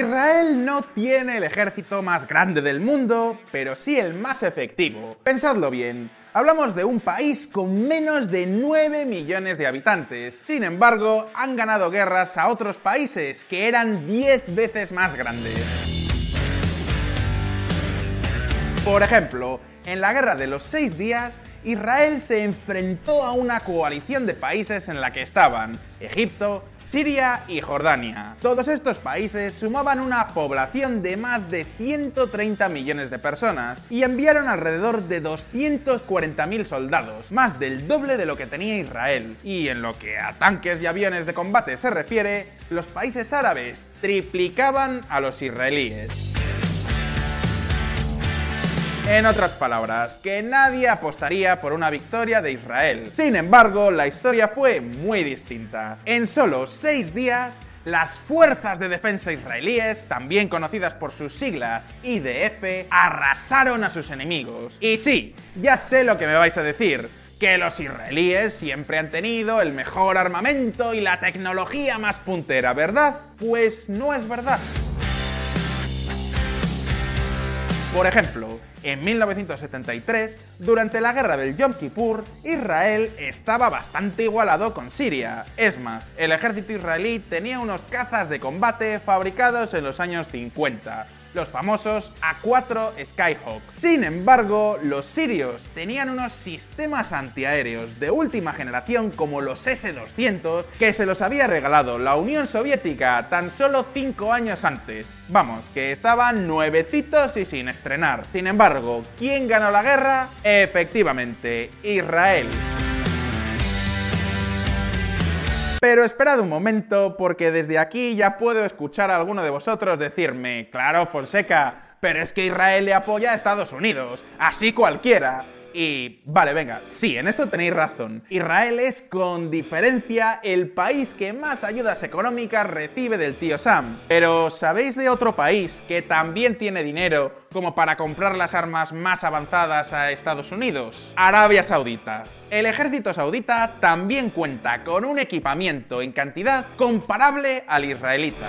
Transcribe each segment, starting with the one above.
Israel no tiene el ejército más grande del mundo, pero sí el más efectivo. Pensadlo bien. Hablamos de un país con menos de 9 millones de habitantes. Sin embargo, han ganado guerras a otros países que eran 10 veces más grandes. Por ejemplo, en la Guerra de los Seis Días, Israel se enfrentó a una coalición de países en la que estaban Egipto, Siria y Jordania. Todos estos países sumaban una población de más de 130 millones de personas y enviaron alrededor de 240.000 soldados, más del doble de lo que tenía Israel. Y en lo que a tanques y aviones de combate se refiere, los países árabes triplicaban a los israelíes. En otras palabras, que nadie apostaría por una victoria de Israel. Sin embargo, la historia fue muy distinta. En solo seis días, las fuerzas de defensa israelíes, también conocidas por sus siglas IDF, arrasaron a sus enemigos. Y sí, ya sé lo que me vais a decir, que los israelíes siempre han tenido el mejor armamento y la tecnología más puntera, ¿verdad? Pues no es verdad. Por ejemplo, en 1973, durante la guerra del Yom Kippur, Israel estaba bastante igualado con Siria. Es más, el ejército israelí tenía unos cazas de combate fabricados en los años 50, los famosos A4 Skyhawk. Sin embargo, los sirios tenían unos sistemas antiaéreos de última generación como los S-200 que se los había regalado la Unión Soviética tan solo 5 años antes. Vamos, que estaban nuevecitos y sin estrenar. Sin embargo, ¿quién ganó la guerra? Efectivamente, Israel. Pero esperad un momento, porque desde aquí ya puedo escuchar a alguno de vosotros decirme, claro, Fonseca, pero es que Israel le apoya a Estados Unidos, así cualquiera. Y vale, venga, sí, en esto tenéis razón. Israel es con diferencia el país que más ayudas económicas recibe del tío Sam. Pero ¿sabéis de otro país que también tiene dinero como para comprar las armas más avanzadas a Estados Unidos? Arabia Saudita. El ejército saudita también cuenta con un equipamiento en cantidad comparable al israelita.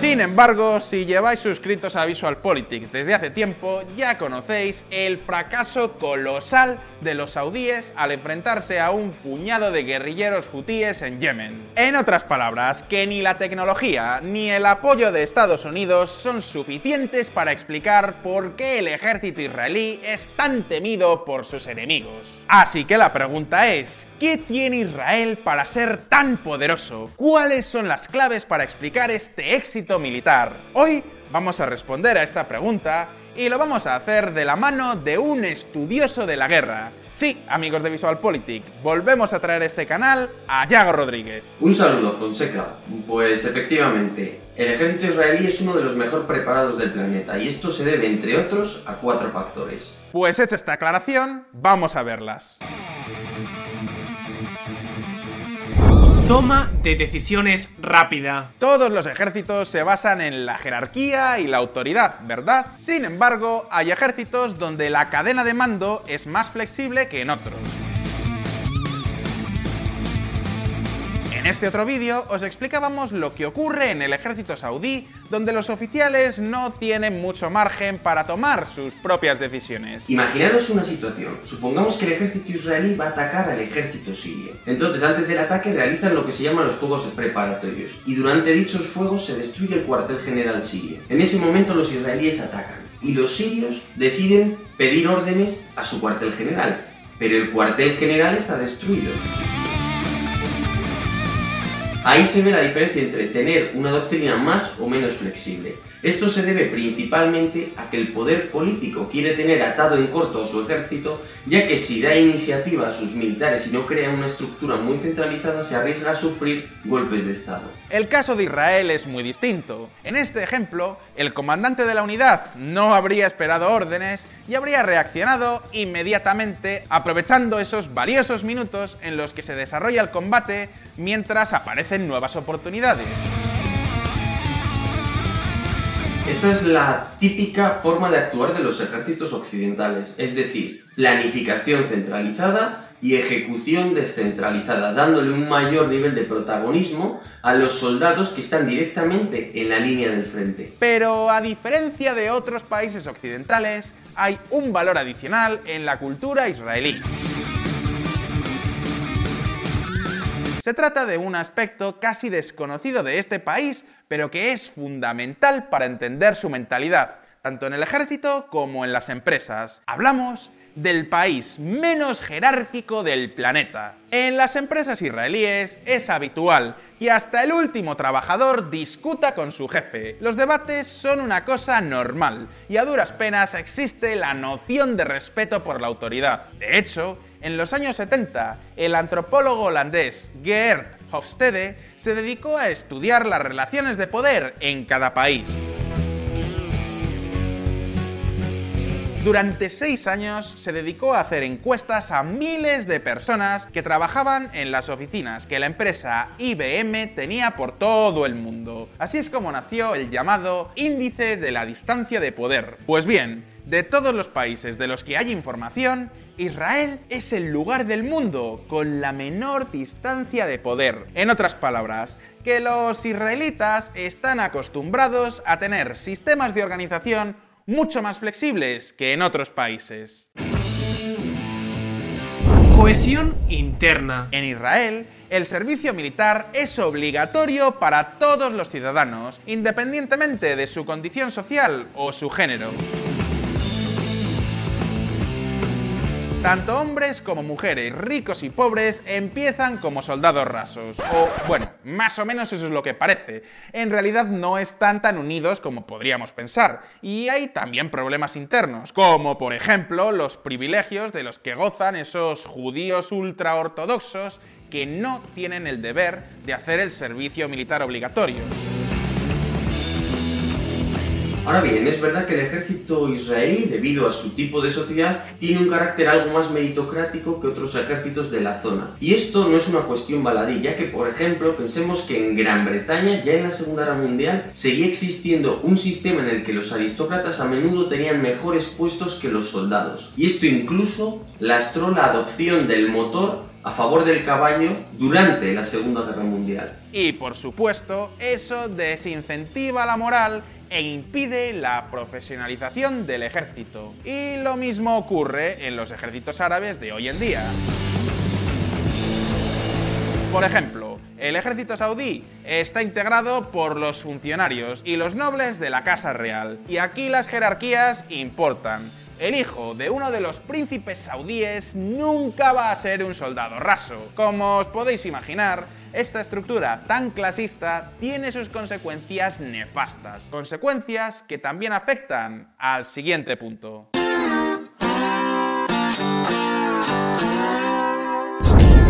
Sin embargo, si lleváis suscritos a Visual Politics desde hace tiempo, ya conocéis el fracaso colosal de los saudíes al enfrentarse a un puñado de guerrilleros hutíes en Yemen. En otras palabras, que ni la tecnología ni el apoyo de Estados Unidos son suficientes para explicar por qué el ejército israelí es tan temido por sus enemigos. Así que la pregunta es, ¿qué tiene Israel para ser tan poderoso? ¿Cuáles son las claves para explicar este éxito militar. Hoy vamos a responder a esta pregunta y lo vamos a hacer de la mano de un estudioso de la guerra. Sí, amigos de VisualPolitik, volvemos a traer este canal a Yago Rodríguez. Un saludo, Fonseca. Pues efectivamente, el ejército israelí es uno de los mejor preparados del planeta y esto se debe, entre otros, a cuatro factores. Pues hecha esta aclaración, vamos a verlas. Toma de decisiones rápida. Todos los ejércitos se basan en la jerarquía y la autoridad, ¿verdad? Sin embargo, hay ejércitos donde la cadena de mando es más flexible que en otros. En este otro vídeo os explicábamos lo que ocurre en el ejército saudí, donde los oficiales no tienen mucho margen para tomar sus propias decisiones. Imaginaros una situación. Supongamos que el ejército israelí va a atacar al ejército sirio. Entonces, antes del ataque realizan lo que se llaman los fuegos preparatorios. Y durante dichos fuegos se destruye el cuartel general sirio. En ese momento los israelíes atacan. Y los sirios deciden pedir órdenes a su cuartel general. Pero el cuartel general está destruido. Ahí se ve la diferencia entre tener una doctrina más o menos flexible. Esto se debe principalmente a que el poder político quiere tener atado en corto a su ejército, ya que si da iniciativa a sus militares y no crea una estructura muy centralizada, se arriesga a sufrir golpes de Estado. El caso de Israel es muy distinto. En este ejemplo, el comandante de la unidad no habría esperado órdenes y habría reaccionado inmediatamente, aprovechando esos valiosos minutos en los que se desarrolla el combate mientras aparecen nuevas oportunidades. Esta es la típica forma de actuar de los ejércitos occidentales, es decir, planificación centralizada y ejecución descentralizada, dándole un mayor nivel de protagonismo a los soldados que están directamente en la línea del frente. Pero a diferencia de otros países occidentales, hay un valor adicional en la cultura israelí. Se trata de un aspecto casi desconocido de este país, pero que es fundamental para entender su mentalidad, tanto en el ejército como en las empresas. Hablamos del país menos jerárquico del planeta. En las empresas israelíes es habitual que hasta el último trabajador discuta con su jefe. Los debates son una cosa normal y a duras penas existe la noción de respeto por la autoridad. De hecho, en los años 70, el antropólogo holandés Geert Hofstede se dedicó a estudiar las relaciones de poder en cada país. Durante seis años se dedicó a hacer encuestas a miles de personas que trabajaban en las oficinas que la empresa IBM tenía por todo el mundo. Así es como nació el llamado Índice de la Distancia de Poder. Pues bien, de todos los países de los que hay información, Israel es el lugar del mundo con la menor distancia de poder. En otras palabras, que los israelitas están acostumbrados a tener sistemas de organización mucho más flexibles que en otros países. Cohesión interna. En Israel, el servicio militar es obligatorio para todos los ciudadanos, independientemente de su condición social o su género. Tanto hombres como mujeres, ricos y pobres, empiezan como soldados rasos. O, bueno, más o menos eso es lo que parece. En realidad no están tan unidos como podríamos pensar. Y hay también problemas internos, como por ejemplo los privilegios de los que gozan esos judíos ultraortodoxos que no tienen el deber de hacer el servicio militar obligatorio. Ahora bien, es verdad que el ejército israelí, debido a su tipo de sociedad, tiene un carácter algo más meritocrático que otros ejércitos de la zona. Y esto no es una cuestión baladí, ya que, por ejemplo, pensemos que en Gran Bretaña, ya en la Segunda Guerra Mundial, seguía existiendo un sistema en el que los aristócratas a menudo tenían mejores puestos que los soldados. Y esto incluso lastró la adopción del motor a favor del caballo durante la Segunda Guerra Mundial. Y por supuesto, eso desincentiva la moral e impide la profesionalización del ejército. Y lo mismo ocurre en los ejércitos árabes de hoy en día. Por ejemplo, el ejército saudí está integrado por los funcionarios y los nobles de la Casa Real. Y aquí las jerarquías importan. El hijo de uno de los príncipes saudíes nunca va a ser un soldado raso. Como os podéis imaginar, esta estructura tan clasista tiene sus consecuencias nefastas. Consecuencias que también afectan al siguiente punto.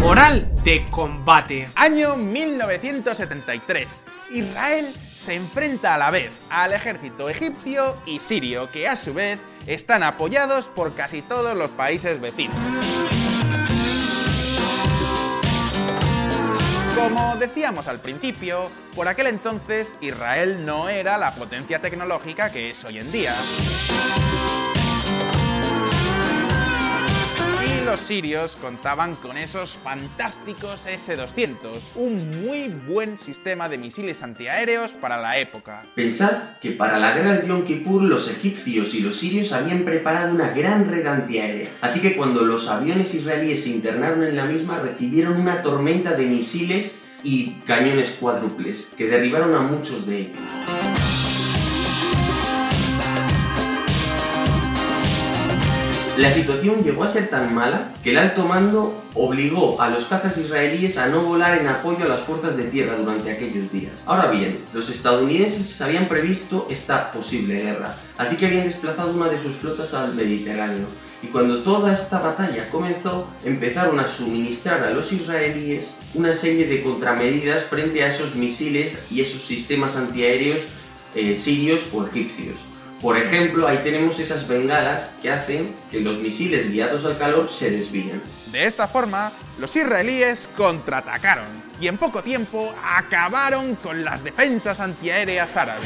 Moral de combate. Año 1973. Israel se enfrenta a la vez al ejército egipcio y sirio, que a su vez están apoyados por casi todos los países vecinos. Como decíamos al principio, por aquel entonces Israel no era la potencia tecnológica que es hoy en día. Sirios contaban con esos fantásticos S-200, un muy buen sistema de misiles antiaéreos para la época. Pensad que para la guerra de Yom Kippur los egipcios y los sirios habían preparado una gran red antiaérea, así que cuando los aviones israelíes se internaron en la misma recibieron una tormenta de misiles y cañones cuádruples que derribaron a muchos de ellos. La situación llegó a ser tan mala que el alto mando obligó a los cazas israelíes a no volar en apoyo a las fuerzas de tierra durante aquellos días. Ahora bien, los estadounidenses habían previsto esta posible guerra, así que habían desplazado una de sus flotas al Mediterráneo. Y cuando toda esta batalla comenzó, empezaron a suministrar a los israelíes una serie de contramedidas frente a esos misiles y esos sistemas antiaéreos eh, sirios o egipcios. Por ejemplo, ahí tenemos esas bengalas que hacen que los misiles guiados al calor se desvíen. De esta forma, los israelíes contraatacaron y en poco tiempo acabaron con las defensas antiaéreas árabes.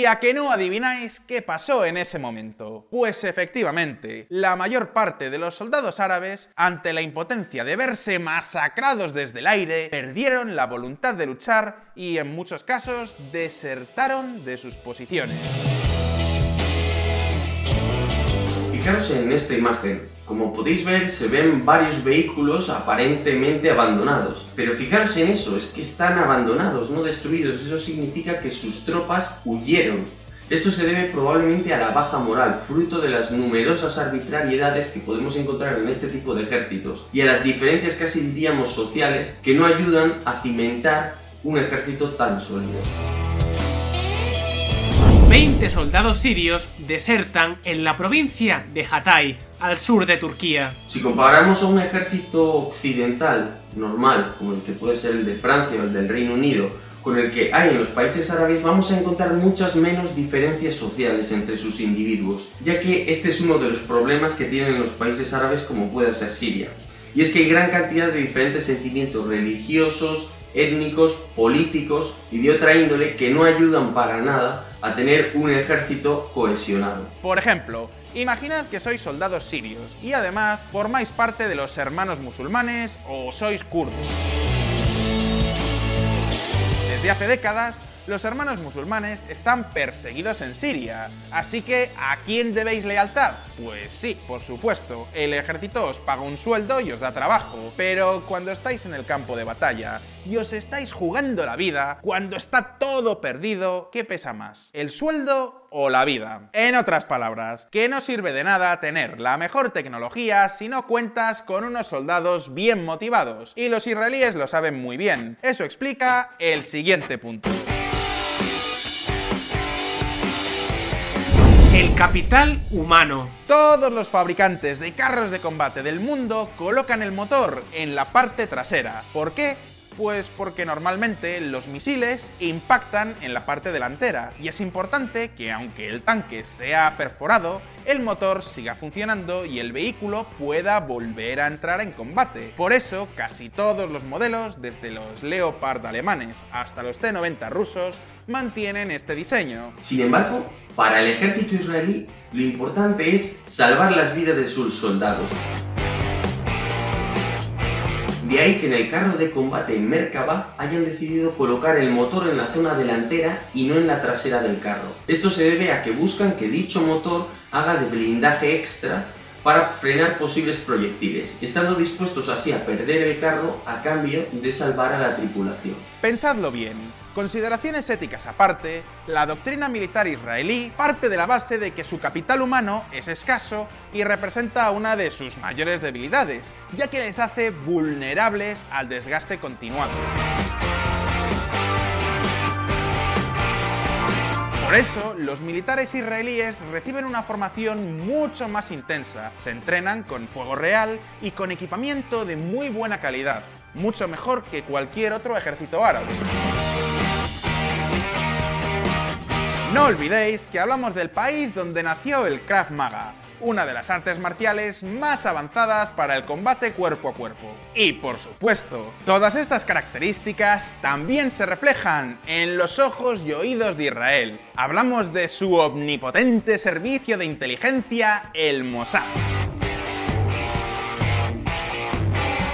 ¿Y a que no adivináis qué pasó en ese momento? Pues efectivamente, la mayor parte de los soldados árabes, ante la impotencia de verse masacrados desde el aire, perdieron la voluntad de luchar y en muchos casos desertaron de sus posiciones. Fijaros en esta imagen. Como podéis ver, se ven varios vehículos aparentemente abandonados. Pero fijaros en eso, es que están abandonados, no destruidos. Eso significa que sus tropas huyeron. Esto se debe probablemente a la baja moral, fruto de las numerosas arbitrariedades que podemos encontrar en este tipo de ejércitos, y a las diferencias casi diríamos sociales que no ayudan a cimentar un ejército tan sólido. 20 soldados sirios desertan en la provincia de Hatay, al sur de Turquía. Si comparamos a un ejército occidental normal, como el que puede ser el de Francia o el del Reino Unido, con el que hay en los países árabes, vamos a encontrar muchas menos diferencias sociales entre sus individuos, ya que este es uno de los problemas que tienen los países árabes como puede ser Siria. Y es que hay gran cantidad de diferentes sentimientos religiosos, étnicos, políticos y de otra índole que no ayudan para nada a tener un ejército cohesionado. Por ejemplo, imaginad que sois soldados sirios y además formáis parte de los hermanos musulmanes o sois kurdos. Desde hace décadas, los hermanos musulmanes están perseguidos en Siria. Así que, ¿a quién debéis lealtad? Pues sí, por supuesto, el ejército os paga un sueldo y os da trabajo. Pero cuando estáis en el campo de batalla y os estáis jugando la vida, cuando está todo perdido, ¿qué pesa más? ¿El sueldo o la vida? En otras palabras, que no sirve de nada tener la mejor tecnología si no cuentas con unos soldados bien motivados. Y los israelíes lo saben muy bien. Eso explica el siguiente punto. El capital humano. Todos los fabricantes de carros de combate del mundo colocan el motor en la parte trasera. ¿Por qué? Pues porque normalmente los misiles impactan en la parte delantera y es importante que aunque el tanque sea perforado, el motor siga funcionando y el vehículo pueda volver a entrar en combate. Por eso, casi todos los modelos, desde los Leopard alemanes hasta los T-90 rusos, mantienen este diseño. Sin embargo, para el ejército israelí, lo importante es salvar las vidas de sus soldados. De ahí que en el carro de combate en Merkaba hayan decidido colocar el motor en la zona delantera y no en la trasera del carro. Esto se debe a que buscan que dicho motor haga de blindaje extra para frenar posibles proyectiles, estando dispuestos así a perder el carro a cambio de salvar a la tripulación. Pensadlo bien, consideraciones éticas aparte, la doctrina militar israelí parte de la base de que su capital humano es escaso y representa una de sus mayores debilidades, ya que les hace vulnerables al desgaste continuado. Por eso, los militares israelíes reciben una formación mucho más intensa, se entrenan con fuego real y con equipamiento de muy buena calidad, mucho mejor que cualquier otro ejército árabe. No olvidéis que hablamos del país donde nació el Krav Maga, una de las artes marciales más avanzadas para el combate cuerpo a cuerpo. Y por supuesto, todas estas características también se reflejan en los ojos y oídos de Israel. Hablamos de su omnipotente servicio de inteligencia, el Mossad.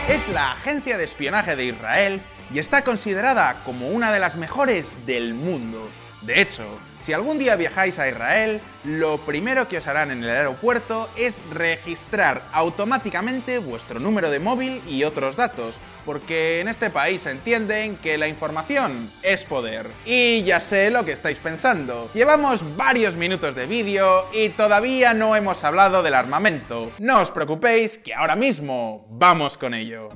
Es la agencia de espionaje de Israel y está considerada como una de las mejores del mundo. De hecho, si algún día viajáis a Israel, lo primero que os harán en el aeropuerto es registrar automáticamente vuestro número de móvil y otros datos, porque en este país entienden que la información es poder. Y ya sé lo que estáis pensando. Llevamos varios minutos de vídeo y todavía no hemos hablado del armamento. No os preocupéis que ahora mismo vamos con ello.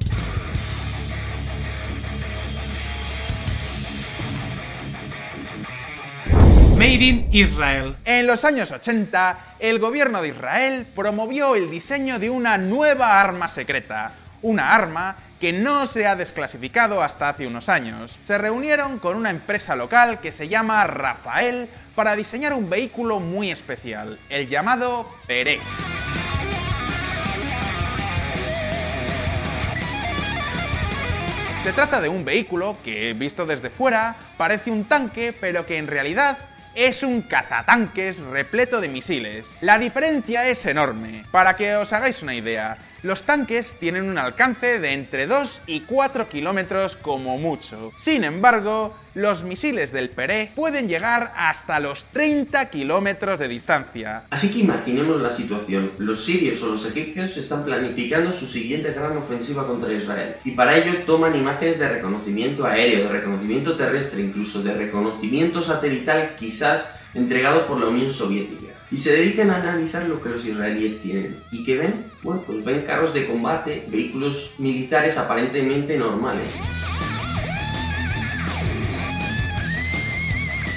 Made in Israel. En los años 80, el gobierno de Israel promovió el diseño de una nueva arma secreta, una arma que no se ha desclasificado hasta hace unos años. Se reunieron con una empresa local que se llama Rafael para diseñar un vehículo muy especial, el llamado Perec. Se trata de un vehículo que, visto desde fuera, parece un tanque, pero que en realidad es un cazatanques repleto de misiles. La diferencia es enorme. Para que os hagáis una idea, los tanques tienen un alcance de entre 2 y 4 kilómetros como mucho. Sin embargo, los misiles del Peré pueden llegar hasta los 30 kilómetros de distancia. Así que imaginemos la situación. Los sirios o los egipcios están planificando su siguiente gran ofensiva contra Israel. Y para ello toman imágenes de reconocimiento aéreo, de reconocimiento terrestre, incluso de reconocimiento satelital quizás entregado por la Unión Soviética y se dedican a analizar lo que los israelíes tienen. ¿Y qué ven? Bueno, pues ven carros de combate, vehículos militares aparentemente normales.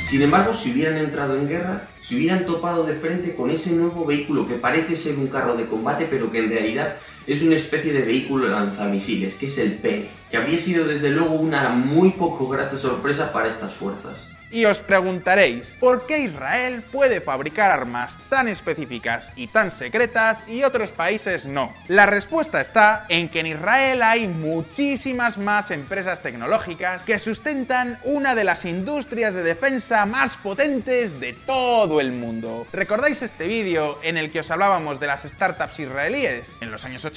Sin embargo, si hubieran entrado en guerra, si hubieran topado de frente con ese nuevo vehículo que parece ser un carro de combate, pero que en realidad es una especie de vehículo lanzamisiles, que es el Pere, que habría sido desde luego una muy poco grata sorpresa para estas fuerzas. Y os preguntaréis, ¿por qué Israel puede fabricar armas tan específicas y tan secretas y otros países no? La respuesta está en que en Israel hay muchísimas más empresas tecnológicas que sustentan una de las industrias de defensa más potentes de todo el mundo. ¿Recordáis este vídeo en el que os hablábamos de las startups israelíes? En los años 80,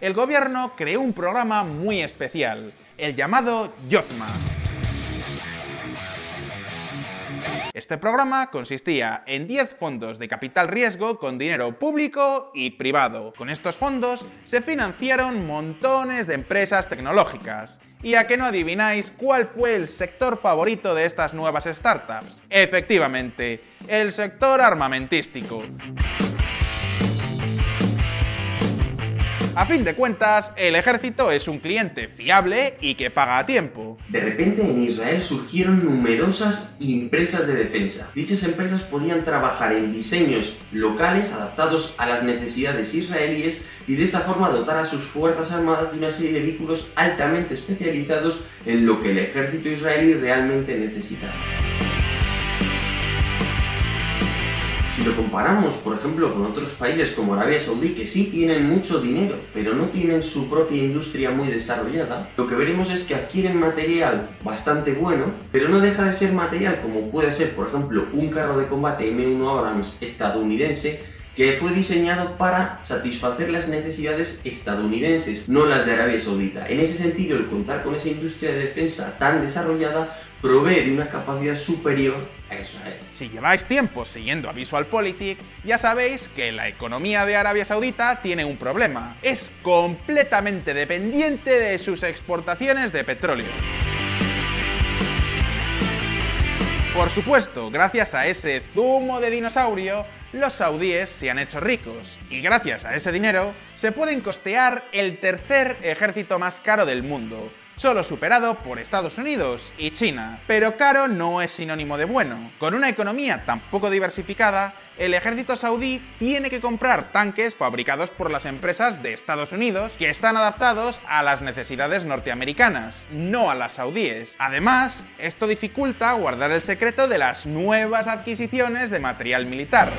el gobierno creó un programa muy especial, el llamado Yotma. Este programa consistía en 10 fondos de capital riesgo con dinero público y privado. Con estos fondos se financiaron montones de empresas tecnológicas. ¿Y a qué no adivináis cuál fue el sector favorito de estas nuevas startups? Efectivamente, el sector armamentístico. A fin de cuentas, el ejército es un cliente fiable y que paga a tiempo. De repente en Israel surgieron numerosas empresas de defensa. Dichas empresas podían trabajar en diseños locales adaptados a las necesidades israelíes y de esa forma dotar a sus fuerzas armadas de una serie de vehículos altamente especializados en lo que el ejército israelí realmente necesitaba. Si lo comparamos, por ejemplo, con otros países como Arabia Saudí, que sí tienen mucho dinero, pero no tienen su propia industria muy desarrollada, lo que veremos es que adquieren material bastante bueno, pero no deja de ser material como puede ser, por ejemplo, un carro de combate M1 Abrams estadounidense que fue diseñado para satisfacer las necesidades estadounidenses, no las de Arabia Saudita. En ese sentido, el contar con esa industria de defensa tan desarrollada provee de una capacidad superior a Israel. Si lleváis tiempo siguiendo a VisualPolitik, ya sabéis que la economía de Arabia Saudita tiene un problema. Es completamente dependiente de sus exportaciones de petróleo. Por supuesto, gracias a ese zumo de dinosaurio, los saudíes se han hecho ricos y gracias a ese dinero se pueden costear el tercer ejército más caro del mundo, solo superado por Estados Unidos y China. Pero caro no es sinónimo de bueno. Con una economía tan poco diversificada, el ejército saudí tiene que comprar tanques fabricados por las empresas de Estados Unidos que están adaptados a las necesidades norteamericanas, no a las saudíes. Además, esto dificulta guardar el secreto de las nuevas adquisiciones de material militar.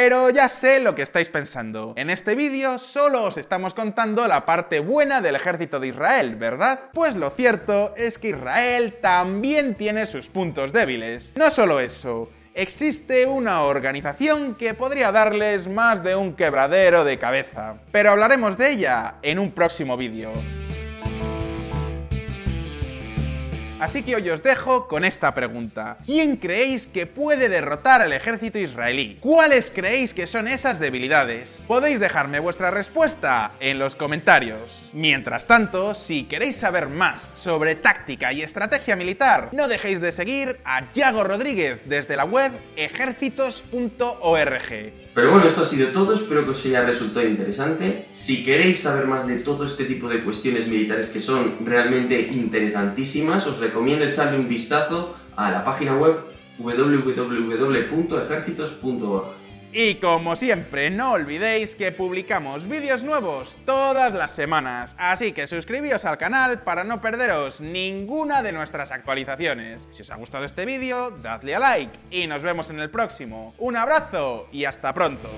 Pero ya sé lo que estáis pensando. En este vídeo solo os estamos contando la parte buena del ejército de Israel, ¿verdad? Pues lo cierto es que Israel también tiene sus puntos débiles. No solo eso, existe una organización que podría darles más de un quebradero de cabeza. Pero hablaremos de ella en un próximo vídeo. Así que hoy os dejo con esta pregunta. ¿Quién creéis que puede derrotar al ejército israelí? ¿Cuáles creéis que son esas debilidades? Podéis dejarme vuestra respuesta en los comentarios. Mientras tanto, si queréis saber más sobre táctica y estrategia militar, no dejéis de seguir a Yago Rodríguez desde la web ejércitos.org. Pero bueno, esto ha sido todo, espero que os haya resultado interesante. Si queréis saber más de todo este tipo de cuestiones militares que son realmente interesantísimas, os recomiendo echarle un vistazo a la página web www.ejercitos.org. Y como siempre, no olvidéis que publicamos vídeos nuevos todas las semanas, así que suscribíos al canal para no perderos ninguna de nuestras actualizaciones. Si os ha gustado este vídeo, dadle a like y nos vemos en el próximo. Un abrazo y hasta pronto.